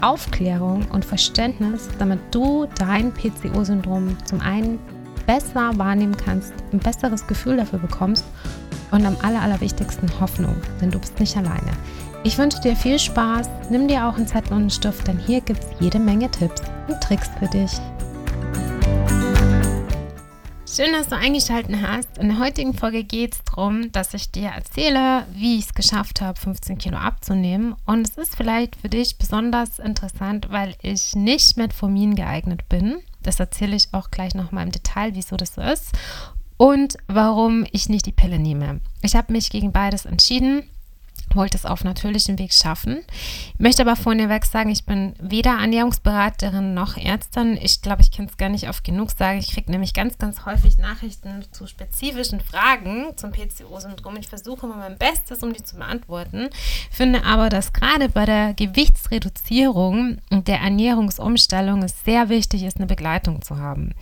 Aufklärung und Verständnis, damit du dein PCO-Syndrom zum einen besser wahrnehmen kannst, ein besseres Gefühl dafür bekommst und am aller, allerwichtigsten Hoffnung, denn du bist nicht alleine. Ich wünsche dir viel Spaß, nimm dir auch einen Zettel und einen Stift, denn hier gibt es jede Menge Tipps und Tricks für dich. Schön, dass du eingeschaltet hast. In der heutigen Folge geht es darum, dass ich dir erzähle, wie ich es geschafft habe, 15 Kilo abzunehmen. Und es ist vielleicht für dich besonders interessant, weil ich nicht Metformin geeignet bin. Das erzähle ich auch gleich nochmal im Detail, wieso das so ist. Und warum ich nicht die Pille nehme. Ich habe mich gegen beides entschieden wollte es auf natürlichem Weg schaffen. Ich möchte aber vorneweg sagen, ich bin weder Ernährungsberaterin noch Ärztin. Ich glaube, ich kann es gar nicht oft genug sagen. Ich kriege nämlich ganz, ganz häufig Nachrichten zu spezifischen Fragen zum PCO-Syndrom. Ich versuche immer mein Bestes, um die zu beantworten. Finde aber, dass gerade bei der Gewichtsreduzierung und der Ernährungsumstellung es sehr wichtig ist, eine Begleitung zu haben.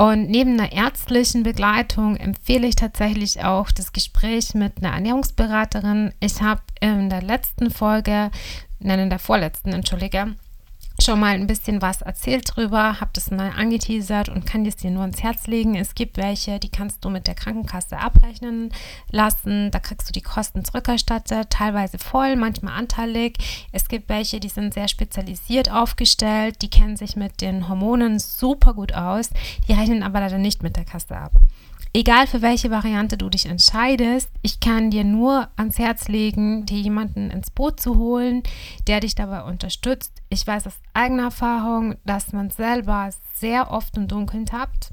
Und neben einer ärztlichen Begleitung empfehle ich tatsächlich auch das Gespräch mit einer Ernährungsberaterin. Ich habe in der letzten Folge, nein, in der vorletzten, entschuldige, schon mal ein bisschen was erzählt drüber, habe das mal angeteasert und kann es dir nur ins Herz legen. Es gibt welche, die kannst du mit der Krankenkasse abrechnen lassen. Da kriegst du die Kosten zurückerstattet, teilweise voll, manchmal anteilig. Es gibt welche, die sind sehr spezialisiert aufgestellt, die kennen sich mit den Hormonen super gut aus, die rechnen aber leider nicht mit der Kasse ab. Egal für welche Variante du dich entscheidest, ich kann dir nur ans Herz legen, dir jemanden ins Boot zu holen, der dich dabei unterstützt. Ich weiß aus eigener Erfahrung, dass man selber sehr oft im Dunkeln tappt,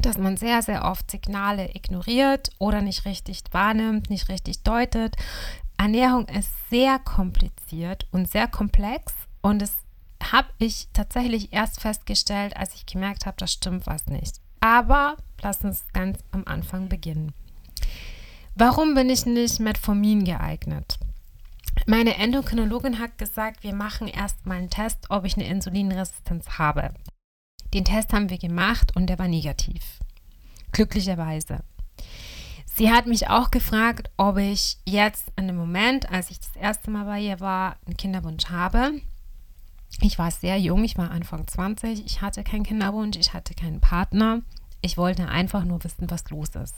dass man sehr, sehr oft Signale ignoriert oder nicht richtig wahrnimmt, nicht richtig deutet. Ernährung ist sehr kompliziert und sehr komplex und das habe ich tatsächlich erst festgestellt, als ich gemerkt habe, das stimmt was nicht. Aber lass uns ganz am Anfang beginnen. Warum bin ich nicht Metformin geeignet? Meine Endokrinologin hat gesagt, wir machen erstmal einen Test, ob ich eine Insulinresistenz habe. Den Test haben wir gemacht und der war negativ. Glücklicherweise. Sie hat mich auch gefragt, ob ich jetzt in dem Moment, als ich das erste Mal bei ihr war, einen Kinderwunsch habe. Ich war sehr jung, ich war Anfang 20, ich hatte keinen Kinderwunsch, ich hatte keinen Partner. Ich wollte einfach nur wissen, was los ist.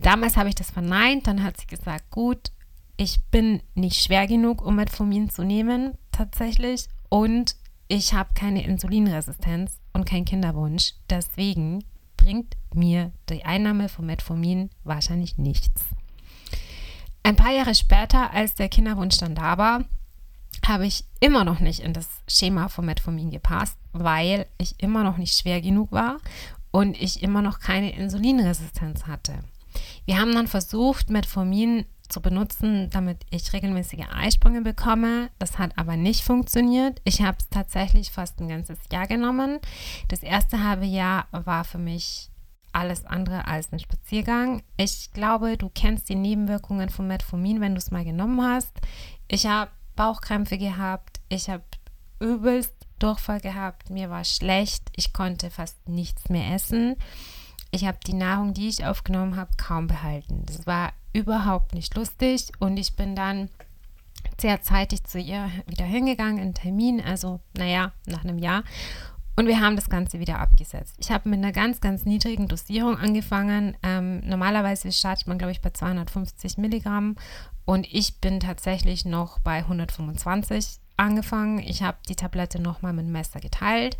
Damals habe ich das verneint, dann hat sie gesagt, gut, ich bin nicht schwer genug, um Metformin zu nehmen, tatsächlich. Und ich habe keine Insulinresistenz und keinen Kinderwunsch. Deswegen bringt mir die Einnahme von Metformin wahrscheinlich nichts. Ein paar Jahre später, als der Kinderwunsch dann da war, habe ich immer noch nicht in das Schema von Metformin gepasst, weil ich immer noch nicht schwer genug war und ich immer noch keine Insulinresistenz hatte. Wir haben dann versucht, Metformin zu benutzen, damit ich regelmäßige Eisprünge bekomme. Das hat aber nicht funktioniert. Ich habe es tatsächlich fast ein ganzes Jahr genommen. Das erste halbe Jahr war für mich alles andere als ein Spaziergang. Ich glaube, du kennst die Nebenwirkungen von Metformin, wenn du es mal genommen hast. Ich habe Bauchkrämpfe gehabt. Ich habe übelst Durchfall gehabt, mir war schlecht, ich konnte fast nichts mehr essen. Ich habe die Nahrung, die ich aufgenommen habe, kaum behalten. Das war überhaupt nicht lustig und ich bin dann sehr zeitig zu ihr wieder hingegangen, in Termin, also naja, nach einem Jahr. Und wir haben das Ganze wieder abgesetzt. Ich habe mit einer ganz, ganz niedrigen Dosierung angefangen. Ähm, normalerweise startet man, glaube ich, bei 250 Milligramm und ich bin tatsächlich noch bei 125 angefangen. Ich habe die Tablette nochmal mit dem Messer geteilt.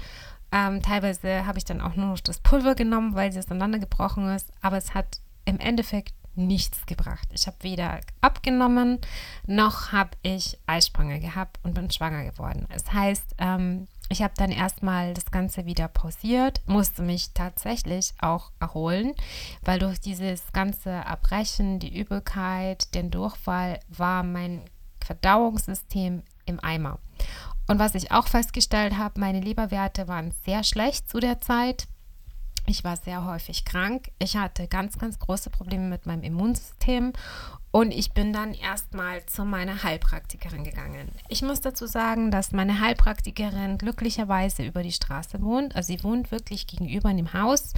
Ähm, teilweise habe ich dann auch nur noch das Pulver genommen, weil sie auseinandergebrochen ist. Aber es hat im Endeffekt nichts gebracht. Ich habe weder abgenommen, noch habe ich Eisprünge gehabt und bin schwanger geworden. Es das heißt, ähm, ich habe dann erstmal das Ganze wieder pausiert, musste mich tatsächlich auch erholen, weil durch dieses ganze Erbrechen, die Übelkeit, den Durchfall war mein Verdauungssystem im Eimer. Und was ich auch festgestellt habe, meine Leberwerte waren sehr schlecht zu der Zeit. Ich war sehr häufig krank. Ich hatte ganz, ganz große Probleme mit meinem Immunsystem und ich bin dann erstmal zu meiner Heilpraktikerin gegangen. Ich muss dazu sagen, dass meine Heilpraktikerin glücklicherweise über die Straße wohnt. Also sie wohnt wirklich gegenüber in dem Haus.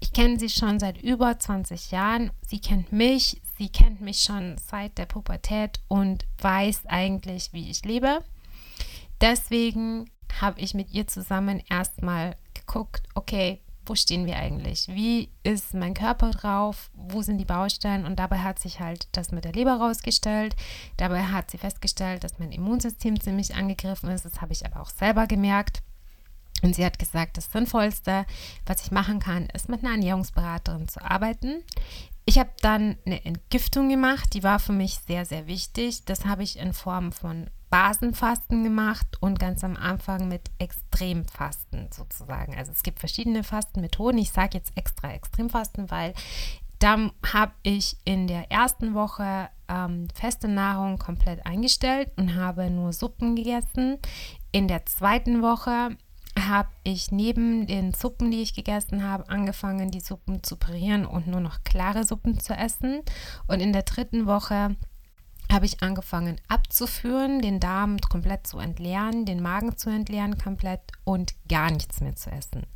Ich kenne sie schon seit über 20 Jahren. Sie kennt mich. Sie kennt mich schon seit der Pubertät und weiß eigentlich, wie ich lebe. Deswegen habe ich mit ihr zusammen erstmal geguckt, okay, wo stehen wir eigentlich? Wie ist mein Körper drauf? Wo sind die Baustellen? Und dabei hat sich halt das mit der Leber rausgestellt. Dabei hat sie festgestellt, dass mein Immunsystem ziemlich angegriffen ist. Das habe ich aber auch selber gemerkt. Und sie hat gesagt, das Sinnvollste, was ich machen kann, ist mit einer Ernährungsberaterin zu arbeiten. Ich habe dann eine Entgiftung gemacht, die war für mich sehr, sehr wichtig. Das habe ich in Form von Basenfasten gemacht und ganz am Anfang mit Extremfasten sozusagen. Also es gibt verschiedene Fastenmethoden. Ich sage jetzt extra Extremfasten, weil dann habe ich in der ersten Woche ähm, feste Nahrung komplett eingestellt und habe nur Suppen gegessen. In der zweiten Woche habe ich neben den Suppen, die ich gegessen habe, angefangen, die Suppen zu parieren und nur noch klare Suppen zu essen. Und in der dritten Woche habe ich angefangen abzuführen, den Darm komplett zu entleeren, den Magen zu entleeren komplett und gar nichts mehr zu essen.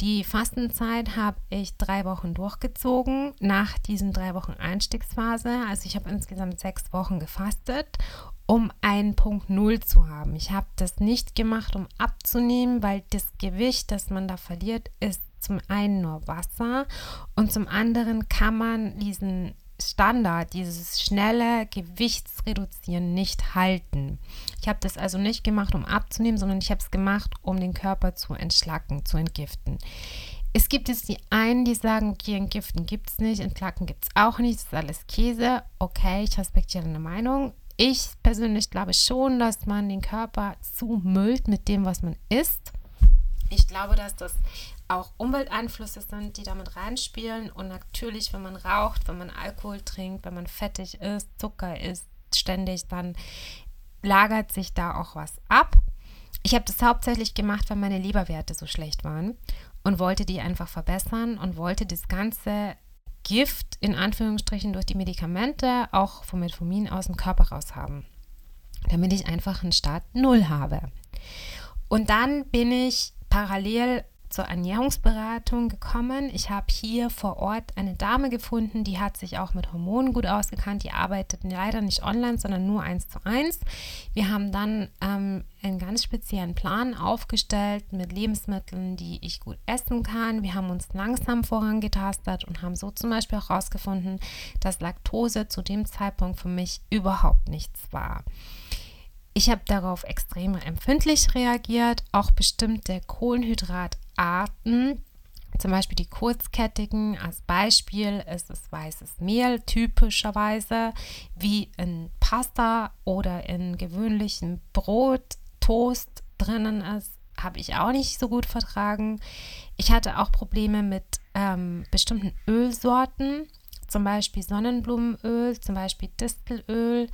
Die Fastenzeit habe ich drei Wochen durchgezogen nach diesen drei Wochen Einstiegsphase. Also ich habe insgesamt sechs Wochen gefastet, um einen Punkt Null zu haben. Ich habe das nicht gemacht, um abzunehmen, weil das Gewicht, das man da verliert, ist zum einen nur Wasser und zum anderen kann man diesen Standard, dieses schnelle Gewichtsreduzieren nicht halten. Ich habe das also nicht gemacht, um abzunehmen, sondern ich habe es gemacht, um den Körper zu entschlacken, zu entgiften. Es gibt jetzt die einen, die sagen, okay, entgiften gibt es nicht, entschlacken gibt es auch nicht, das ist alles Käse. Okay, ich respektiere deine Meinung. Ich persönlich glaube schon, dass man den Körper zumüllt mit dem, was man isst. Ich glaube, dass das auch Umwelteinflüsse sind, die damit reinspielen. Und natürlich, wenn man raucht, wenn man Alkohol trinkt, wenn man fettig ist, Zucker isst, ständig, dann lagert sich da auch was ab. Ich habe das hauptsächlich gemacht, weil meine Leberwerte so schlecht waren und wollte die einfach verbessern und wollte das ganze Gift in Anführungsstrichen durch die Medikamente, auch vom Metformin aus dem Körper raus haben, damit ich einfach einen Start Null habe. Und dann bin ich parallel zur Ernährungsberatung gekommen. Ich habe hier vor Ort eine Dame gefunden, die hat sich auch mit Hormonen gut ausgekannt. Die arbeitet leider nicht online, sondern nur eins zu eins. Wir haben dann ähm, einen ganz speziellen Plan aufgestellt mit Lebensmitteln, die ich gut essen kann. Wir haben uns langsam vorangetastet und haben so zum Beispiel auch herausgefunden, dass Laktose zu dem Zeitpunkt für mich überhaupt nichts war. Ich habe darauf extrem empfindlich reagiert. Auch bestimmte Kohlenhydratarten, zum Beispiel die kurzkettigen, als Beispiel ist es weißes Mehl typischerweise, wie in Pasta oder in gewöhnlichem Brot, Toast drinnen ist, habe ich auch nicht so gut vertragen. Ich hatte auch Probleme mit ähm, bestimmten Ölsorten, zum Beispiel Sonnenblumenöl, zum Beispiel Distelöl,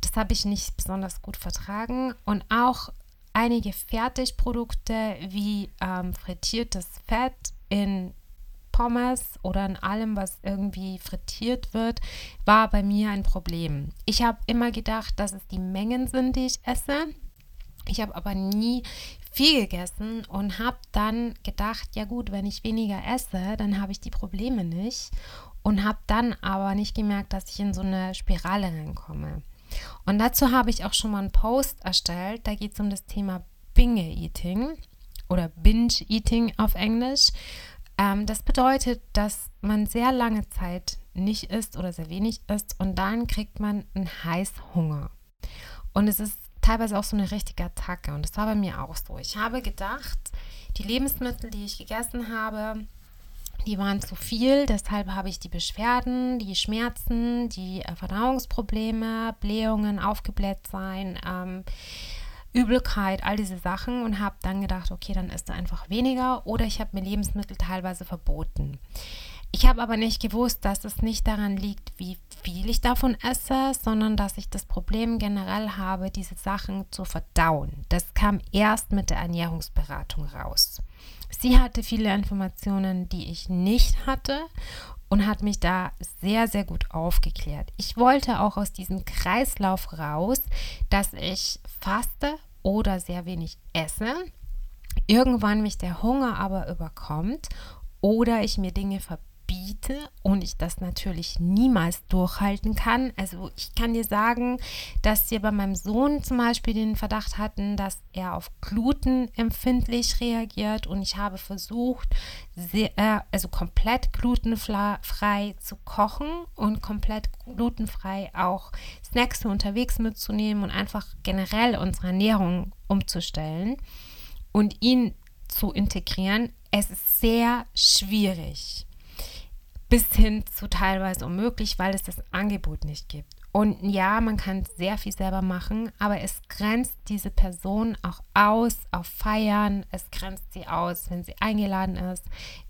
das habe ich nicht besonders gut vertragen. Und auch einige Fertigprodukte wie ähm, frittiertes Fett in Pommes oder in allem, was irgendwie frittiert wird, war bei mir ein Problem. Ich habe immer gedacht, dass es die Mengen sind, die ich esse. Ich habe aber nie viel gegessen und habe dann gedacht, ja gut, wenn ich weniger esse, dann habe ich die Probleme nicht und habe dann aber nicht gemerkt, dass ich in so eine Spirale reinkomme. Und dazu habe ich auch schon mal einen Post erstellt. Da geht es um das Thema Binge-Eating oder Binge-Eating auf Englisch. Ähm, das bedeutet, dass man sehr lange Zeit nicht isst oder sehr wenig isst und dann kriegt man einen Heißhunger. Und es ist teilweise auch so eine richtige Attacke und das war bei mir auch so. Ich habe gedacht, die Lebensmittel, die ich gegessen habe, die waren zu viel, deshalb habe ich die Beschwerden, die Schmerzen, die äh, Verdauungsprobleme, Blähungen, aufgebläht sein, ähm, Übelkeit, all diese Sachen und habe dann gedacht, okay, dann isst du einfach weniger oder ich habe mir Lebensmittel teilweise verboten. Ich habe aber nicht gewusst, dass es nicht daran liegt, wie viel ich davon esse, sondern dass ich das Problem generell habe, diese Sachen zu verdauen. Das kam erst mit der Ernährungsberatung raus. Sie hatte viele Informationen, die ich nicht hatte und hat mich da sehr, sehr gut aufgeklärt. Ich wollte auch aus diesem Kreislauf raus, dass ich faste oder sehr wenig esse, irgendwann mich der Hunger aber überkommt oder ich mir Dinge verbiete biete und ich das natürlich niemals durchhalten kann. Also ich kann dir sagen, dass wir bei meinem Sohn zum Beispiel den Verdacht hatten, dass er auf Gluten empfindlich reagiert und ich habe versucht, sehr, äh, also komplett glutenfrei zu kochen und komplett glutenfrei auch Snacks für unterwegs mitzunehmen und einfach generell unsere Ernährung umzustellen und ihn zu integrieren. Es ist sehr schwierig bis hin zu teilweise unmöglich, weil es das Angebot nicht gibt. Und ja, man kann sehr viel selber machen, aber es grenzt diese Person auch aus auf Feiern, es grenzt sie aus, wenn sie eingeladen ist,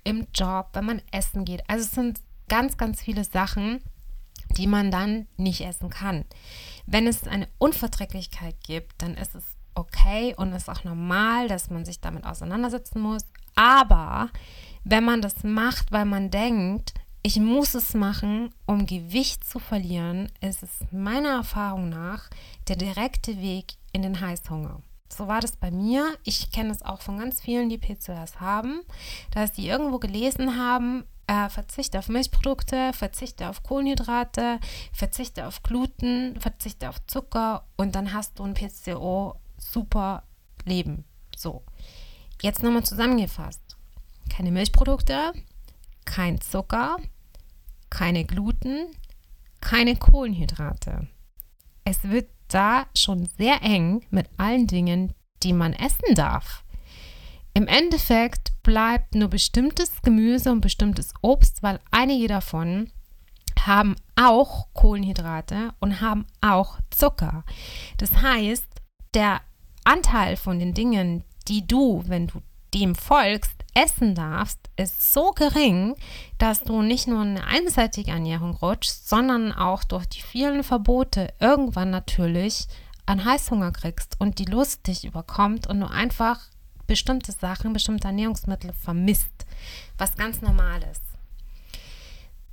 im Job, wenn man essen geht. Also es sind ganz, ganz viele Sachen, die man dann nicht essen kann. Wenn es eine Unverträglichkeit gibt, dann ist es okay und ist auch normal, dass man sich damit auseinandersetzen muss. Aber wenn man das macht, weil man denkt, ich muss es machen, um Gewicht zu verlieren, ist es meiner Erfahrung nach der direkte Weg in den Heißhunger. So war das bei mir. Ich kenne es auch von ganz vielen, die PCOS haben, dass die irgendwo gelesen haben, äh, verzichte auf Milchprodukte, verzichte auf Kohlenhydrate, verzichte auf Gluten, verzichte auf Zucker und dann hast du ein PCO super Leben. So. Jetzt nochmal zusammengefasst. Keine Milchprodukte, kein Zucker, keine Gluten, keine Kohlenhydrate. Es wird da schon sehr eng mit allen Dingen, die man essen darf. Im Endeffekt bleibt nur bestimmtes Gemüse und bestimmtes Obst, weil einige davon haben auch Kohlenhydrate und haben auch Zucker. Das heißt, der Anteil von den Dingen, die du, wenn du dem folgst, essen darfst, ist so gering, dass du nicht nur eine einseitige Ernährung rutschst, sondern auch durch die vielen Verbote irgendwann natürlich an Heißhunger kriegst und die Lust dich überkommt und du einfach bestimmte Sachen, bestimmte Ernährungsmittel vermisst, was ganz normal ist.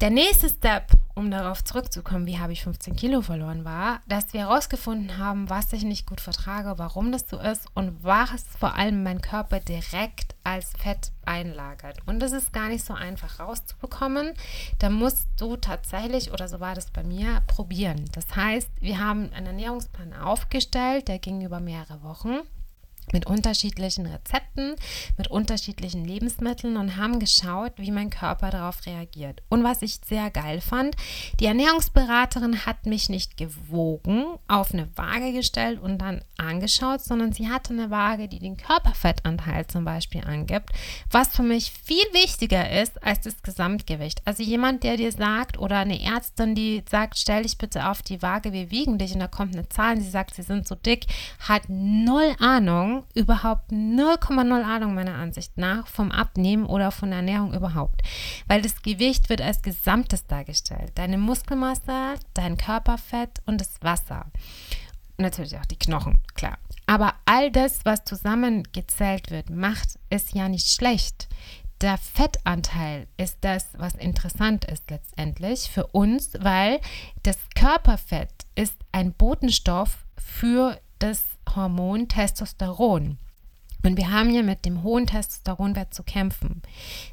Der nächste Step, um darauf zurückzukommen, wie habe ich 15 Kilo verloren, war, dass wir herausgefunden haben, was ich nicht gut vertrage, warum das so ist und was vor allem mein Körper direkt als Fett einlagert. Und das ist gar nicht so einfach rauszubekommen. Da musst du tatsächlich, oder so war das bei mir, probieren. Das heißt, wir haben einen Ernährungsplan aufgestellt, der ging über mehrere Wochen mit unterschiedlichen Rezepten, mit unterschiedlichen Lebensmitteln und haben geschaut, wie mein Körper darauf reagiert. Und was ich sehr geil fand, die Ernährungsberaterin hat mich nicht gewogen, auf eine Waage gestellt und dann angeschaut, sondern sie hatte eine Waage, die den Körperfettanteil zum Beispiel angibt, was für mich viel wichtiger ist als das Gesamtgewicht. Also jemand, der dir sagt oder eine Ärztin, die sagt, stell dich bitte auf die Waage, wir wiegen dich und da kommt eine Zahl und sie sagt, sie sind so dick, hat null Ahnung überhaupt 0,0 Ahnung meiner Ansicht nach vom Abnehmen oder von der Ernährung überhaupt. Weil das Gewicht wird als Gesamtes dargestellt. Deine Muskelmasse, dein Körperfett und das Wasser. Natürlich auch die Knochen, klar. Aber all das, was zusammengezählt wird, macht es ja nicht schlecht. Der Fettanteil ist das, was interessant ist letztendlich für uns, weil das Körperfett ist ein Botenstoff für das Hormon Testosteron. Und wir haben hier mit dem hohen Testosteronwert zu kämpfen.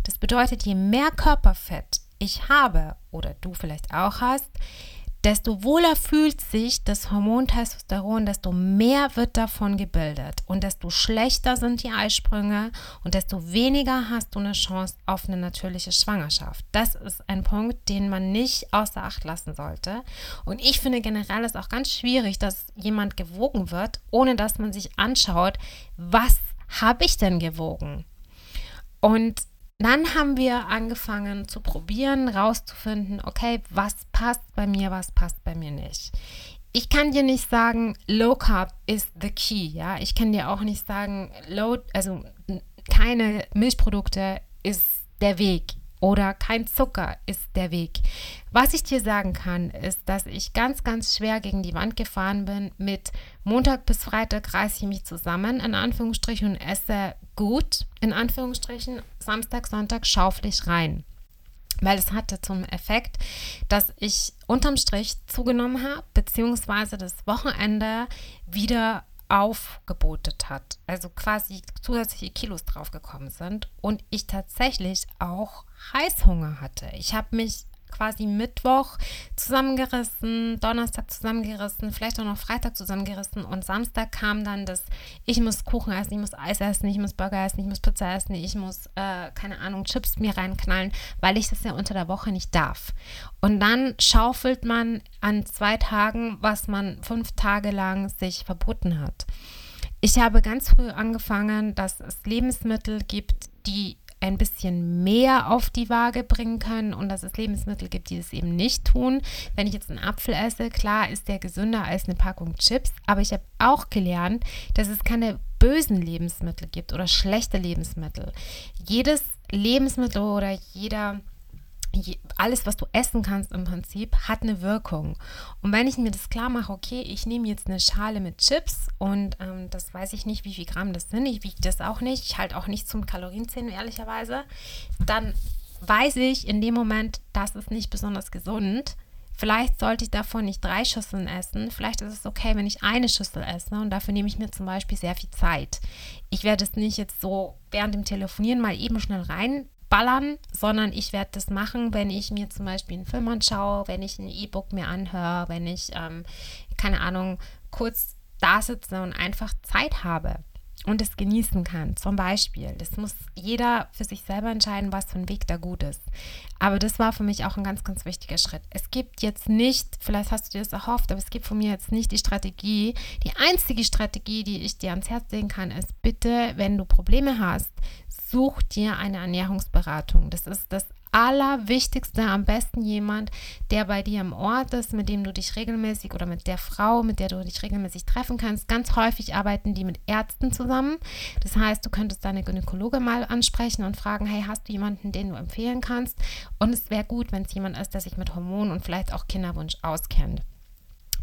Das bedeutet, je mehr Körperfett ich habe oder du vielleicht auch hast, desto wohler fühlt sich das Hormon Testosteron, desto mehr wird davon gebildet und desto schlechter sind die Eisprünge und desto weniger hast du eine Chance auf eine natürliche Schwangerschaft. Das ist ein Punkt, den man nicht außer Acht lassen sollte. Und ich finde generell ist auch ganz schwierig, dass jemand gewogen wird, ohne dass man sich anschaut, was habe ich denn gewogen? Und dann haben wir angefangen zu probieren, rauszufinden, okay, was passt bei mir, was passt bei mir nicht. Ich kann dir nicht sagen, Low Carb is the key, ja. Ich kann dir auch nicht sagen, Low, also keine Milchprodukte ist der Weg. Oder kein Zucker ist der Weg. Was ich dir sagen kann, ist, dass ich ganz, ganz schwer gegen die Wand gefahren bin. Mit Montag bis Freitag reiße ich mich zusammen, in Anführungsstrichen, und esse gut, in Anführungsstrichen. Samstag, Sonntag schaufel ich rein. Weil es hatte zum Effekt, dass ich unterm Strich zugenommen habe, beziehungsweise das Wochenende wieder aufgebotet hat. Also quasi zusätzliche Kilos draufgekommen sind und ich tatsächlich auch Heißhunger hatte. Ich habe mich quasi Mittwoch zusammengerissen, Donnerstag zusammengerissen, vielleicht auch noch Freitag zusammengerissen und Samstag kam dann das, ich muss Kuchen essen, ich muss Eis essen, ich muss Burger essen, ich muss Pizza essen, ich muss, äh, keine Ahnung, Chips mir reinknallen, weil ich das ja unter der Woche nicht darf. Und dann schaufelt man an zwei Tagen, was man fünf Tage lang sich verboten hat. Ich habe ganz früh angefangen, dass es Lebensmittel gibt, die ein bisschen mehr auf die Waage bringen können und dass es Lebensmittel gibt, die das eben nicht tun. Wenn ich jetzt einen Apfel esse, klar ist der gesünder als eine Packung Chips, aber ich habe auch gelernt, dass es keine bösen Lebensmittel gibt oder schlechte Lebensmittel. Jedes Lebensmittel oder jeder alles, was du essen kannst im Prinzip, hat eine Wirkung. Und wenn ich mir das klar mache, okay, ich nehme jetzt eine Schale mit Chips und ähm, das weiß ich nicht, wie viel Gramm das sind, ich wiege das auch nicht, ich halte auch nicht zum Kalorienzählen, ehrlicherweise, dann weiß ich in dem Moment, das ist nicht besonders gesund. Vielleicht sollte ich davon nicht drei Schüsseln essen. Vielleicht ist es okay, wenn ich eine Schüssel esse. Und dafür nehme ich mir zum Beispiel sehr viel Zeit. Ich werde es nicht jetzt so während dem Telefonieren mal eben schnell rein ballern, sondern ich werde das machen, wenn ich mir zum Beispiel einen Film anschaue, wenn ich ein E-Book mir anhöre, wenn ich, ähm, keine Ahnung, kurz da sitze und einfach Zeit habe und es genießen kann. Zum Beispiel, das muss jeder für sich selber entscheiden, was für ein Weg da gut ist. Aber das war für mich auch ein ganz, ganz wichtiger Schritt. Es gibt jetzt nicht, vielleicht hast du dir das erhofft, aber es gibt von mir jetzt nicht die Strategie. Die einzige Strategie, die ich dir ans Herz legen kann, ist bitte, wenn du Probleme hast, such dir eine Ernährungsberatung. Das ist das Allerwichtigste, am besten jemand, der bei dir im Ort ist, mit dem du dich regelmäßig oder mit der Frau, mit der du dich regelmäßig treffen kannst. Ganz häufig arbeiten die mit Ärzten zusammen. Das heißt, du könntest deine Gynäkologe mal ansprechen und fragen, hey, hast du jemanden, den du empfehlen kannst? Und es wäre gut, wenn es jemand ist, der sich mit Hormonen und vielleicht auch Kinderwunsch auskennt.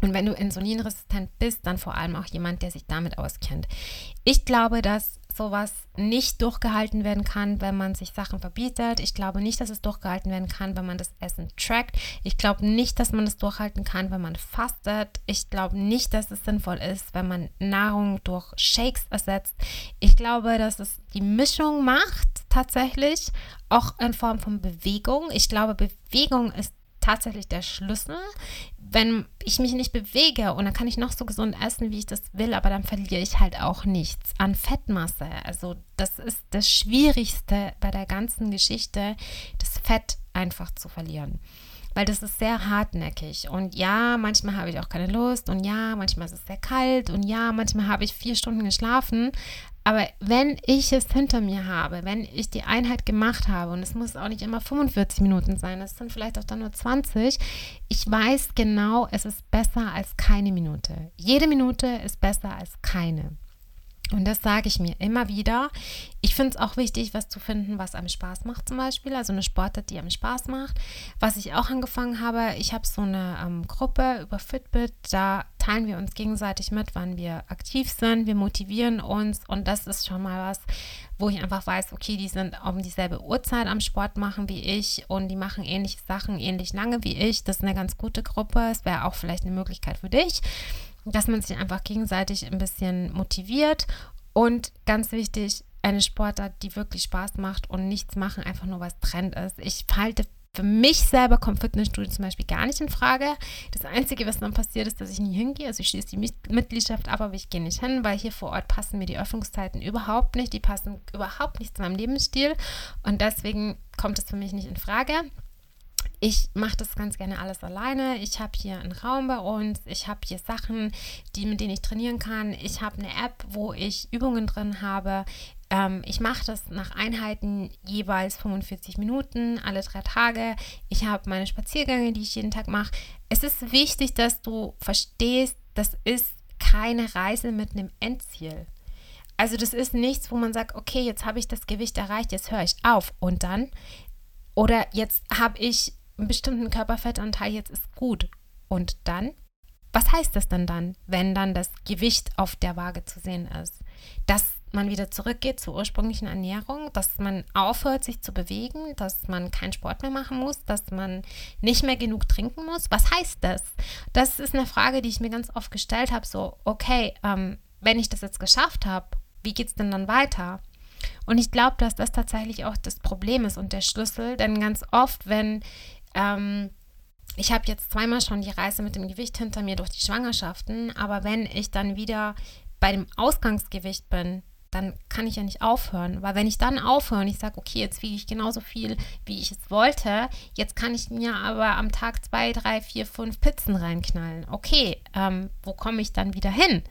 Und wenn du insulinresistent bist, dann vor allem auch jemand, der sich damit auskennt. Ich glaube, dass sowas nicht durchgehalten werden kann, wenn man sich Sachen verbietet. Ich glaube nicht, dass es durchgehalten werden kann, wenn man das Essen trackt. Ich glaube nicht, dass man es durchhalten kann, wenn man fastet. Ich glaube nicht, dass es sinnvoll ist, wenn man Nahrung durch Shakes ersetzt. Ich glaube, dass es die Mischung macht tatsächlich, auch in Form von Bewegung. Ich glaube, Bewegung ist tatsächlich der Schlüssel. Wenn ich mich nicht bewege und dann kann ich noch so gesund essen, wie ich das will, aber dann verliere ich halt auch nichts an Fettmasse. Also das ist das Schwierigste bei der ganzen Geschichte, das Fett einfach zu verlieren weil das ist sehr hartnäckig. Und ja, manchmal habe ich auch keine Lust und ja, manchmal ist es sehr kalt und ja, manchmal habe ich vier Stunden geschlafen. Aber wenn ich es hinter mir habe, wenn ich die Einheit gemacht habe, und es muss auch nicht immer 45 Minuten sein, es sind vielleicht auch dann nur 20, ich weiß genau, es ist besser als keine Minute. Jede Minute ist besser als keine. Und das sage ich mir immer wieder. Ich finde es auch wichtig, was zu finden, was einem Spaß macht zum Beispiel. Also eine Sportart, die einem Spaß macht. Was ich auch angefangen habe, ich habe so eine ähm, Gruppe über Fitbit. Da teilen wir uns gegenseitig mit, wann wir aktiv sind. Wir motivieren uns. Und das ist schon mal was, wo ich einfach weiß, okay, die sind um dieselbe Uhrzeit am Sport machen wie ich. Und die machen ähnliche Sachen ähnlich lange wie ich. Das ist eine ganz gute Gruppe. Es wäre auch vielleicht eine Möglichkeit für dich dass man sich einfach gegenseitig ein bisschen motiviert und ganz wichtig, eine Sportart, die wirklich Spaß macht und nichts machen, einfach nur was Trend ist. Ich halte für mich selber kommt Fitnessstudio zum Beispiel gar nicht in Frage. Das Einzige, was dann passiert, ist, dass ich nie hingehe. Also ich schließe die Mitgliedschaft ab, aber ich gehe nicht hin, weil hier vor Ort passen mir die Öffnungszeiten überhaupt nicht. Die passen überhaupt nicht zu meinem Lebensstil. Und deswegen kommt es für mich nicht in Frage ich mache das ganz gerne alles alleine. Ich habe hier einen Raum bei uns. Ich habe hier Sachen, die, mit denen ich trainieren kann. Ich habe eine App, wo ich Übungen drin habe. Ähm, ich mache das nach Einheiten jeweils 45 Minuten, alle drei Tage. Ich habe meine Spaziergänge, die ich jeden Tag mache. Es ist wichtig, dass du verstehst, das ist keine Reise mit einem Endziel. Also das ist nichts, wo man sagt, okay, jetzt habe ich das Gewicht erreicht, jetzt höre ich auf. Und dann Oder jetzt habe ich einen bestimmten Körperfettanteil, jetzt ist gut. Und dann? Was heißt das denn dann, wenn dann das Gewicht auf der Waage zu sehen ist? Dass man wieder zurückgeht zur ursprünglichen Ernährung, dass man aufhört, sich zu bewegen, dass man keinen Sport mehr machen muss, dass man nicht mehr genug trinken muss. Was heißt das? Das ist eine Frage, die ich mir ganz oft gestellt habe. So, okay, ähm, wenn ich das jetzt geschafft habe, wie geht es denn dann weiter? Und ich glaube, dass das tatsächlich auch das Problem ist und der Schlüssel, denn ganz oft, wenn ähm, ich habe jetzt zweimal schon die Reise mit dem Gewicht hinter mir durch die Schwangerschaften, aber wenn ich dann wieder bei dem Ausgangsgewicht bin, dann kann ich ja nicht aufhören. Weil wenn ich dann aufhöre und ich sage, okay, jetzt wiege ich genauso viel, wie ich es wollte, jetzt kann ich mir aber am Tag zwei, drei, vier, fünf Pizzen reinknallen. Okay, ähm, wo komme ich dann wieder hin?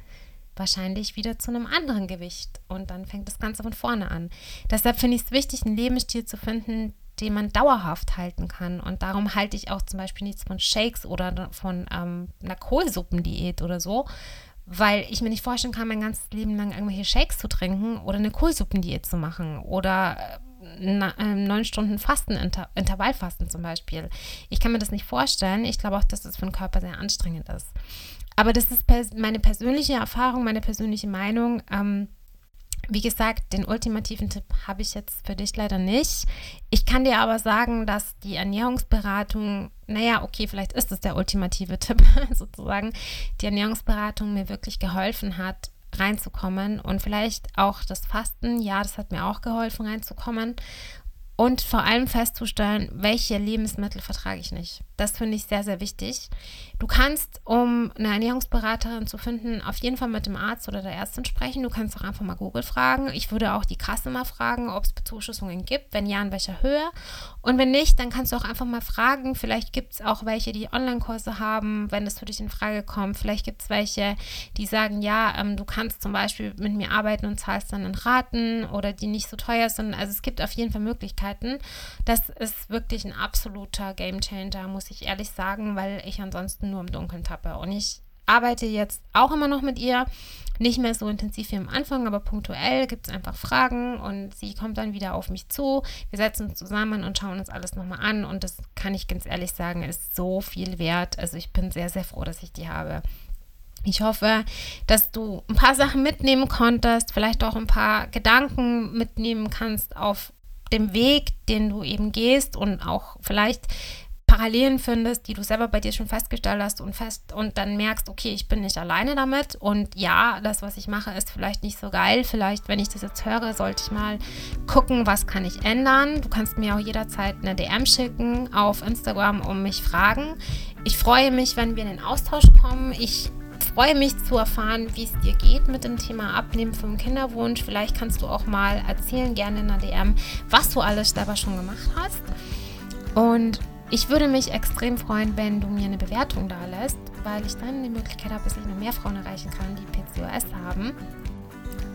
Wahrscheinlich wieder zu einem anderen Gewicht. Und dann fängt das Ganze von vorne an. Deshalb finde ich es wichtig, einen Lebensstil zu finden, den man dauerhaft halten kann. Und darum halte ich auch zum Beispiel nichts von Shakes oder von ähm, einer Kohlsuppendiät oder so, weil ich mir nicht vorstellen kann, mein ganzes Leben lang irgendwelche Shakes zu trinken oder eine Kohlsuppendiät zu machen oder äh, äh, neun Stunden Fasten, Inter Intervallfasten zum Beispiel. Ich kann mir das nicht vorstellen. Ich glaube auch, dass das für den Körper sehr anstrengend ist. Aber das ist pers meine persönliche Erfahrung, meine persönliche Meinung. Ähm, wie gesagt, den ultimativen Tipp habe ich jetzt für dich leider nicht. Ich kann dir aber sagen, dass die Ernährungsberatung, naja, okay, vielleicht ist es der ultimative Tipp sozusagen, die Ernährungsberatung mir wirklich geholfen hat, reinzukommen und vielleicht auch das Fasten, ja, das hat mir auch geholfen, reinzukommen und vor allem festzustellen, welche Lebensmittel vertrage ich nicht. Das finde ich sehr, sehr wichtig. Du kannst, um eine Ernährungsberaterin zu finden, auf jeden Fall mit dem Arzt oder der Ärztin sprechen. Du kannst auch einfach mal Google fragen. Ich würde auch die Kasse mal fragen, ob es Bezuschussungen gibt. Wenn ja, in welcher Höhe. Und wenn nicht, dann kannst du auch einfach mal fragen. Vielleicht gibt es auch welche, die Online-Kurse haben, wenn das für dich in Frage kommt. Vielleicht gibt es welche, die sagen, ja, ähm, du kannst zum Beispiel mit mir arbeiten und zahlst dann in Raten oder die nicht so teuer sind. Also es gibt auf jeden Fall Möglichkeiten. Das ist wirklich ein absoluter Gamechanger, muss ich ehrlich sagen, weil ich ansonsten nur im Dunkeln tappe. Und ich arbeite jetzt auch immer noch mit ihr. Nicht mehr so intensiv wie am Anfang, aber punktuell gibt es einfach Fragen und sie kommt dann wieder auf mich zu. Wir setzen uns zusammen und schauen uns alles nochmal an und das kann ich ganz ehrlich sagen, ist so viel wert. Also ich bin sehr, sehr froh, dass ich die habe. Ich hoffe, dass du ein paar Sachen mitnehmen konntest, vielleicht auch ein paar Gedanken mitnehmen kannst auf dem Weg, den du eben gehst und auch vielleicht Parallelen findest, die du selber bei dir schon festgestellt hast und fest und dann merkst, okay, ich bin nicht alleine damit und ja, das, was ich mache, ist vielleicht nicht so geil. Vielleicht, wenn ich das jetzt höre, sollte ich mal gucken, was kann ich ändern. Du kannst mir auch jederzeit eine DM schicken auf Instagram und mich fragen. Ich freue mich, wenn wir in den Austausch kommen. Ich freue mich zu erfahren, wie es dir geht mit dem Thema Abnehmen vom Kinderwunsch. Vielleicht kannst du auch mal erzählen, gerne in der DM, was du alles selber schon gemacht hast. Und ich würde mich extrem freuen, wenn du mir eine Bewertung da lässt, weil ich dann die Möglichkeit habe, dass ich noch mehr Frauen erreichen kann, die PCOS haben.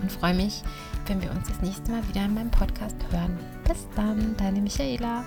Und freue mich, wenn wir uns das nächste Mal wieder in meinem Podcast hören. Bis dann, deine Michaela.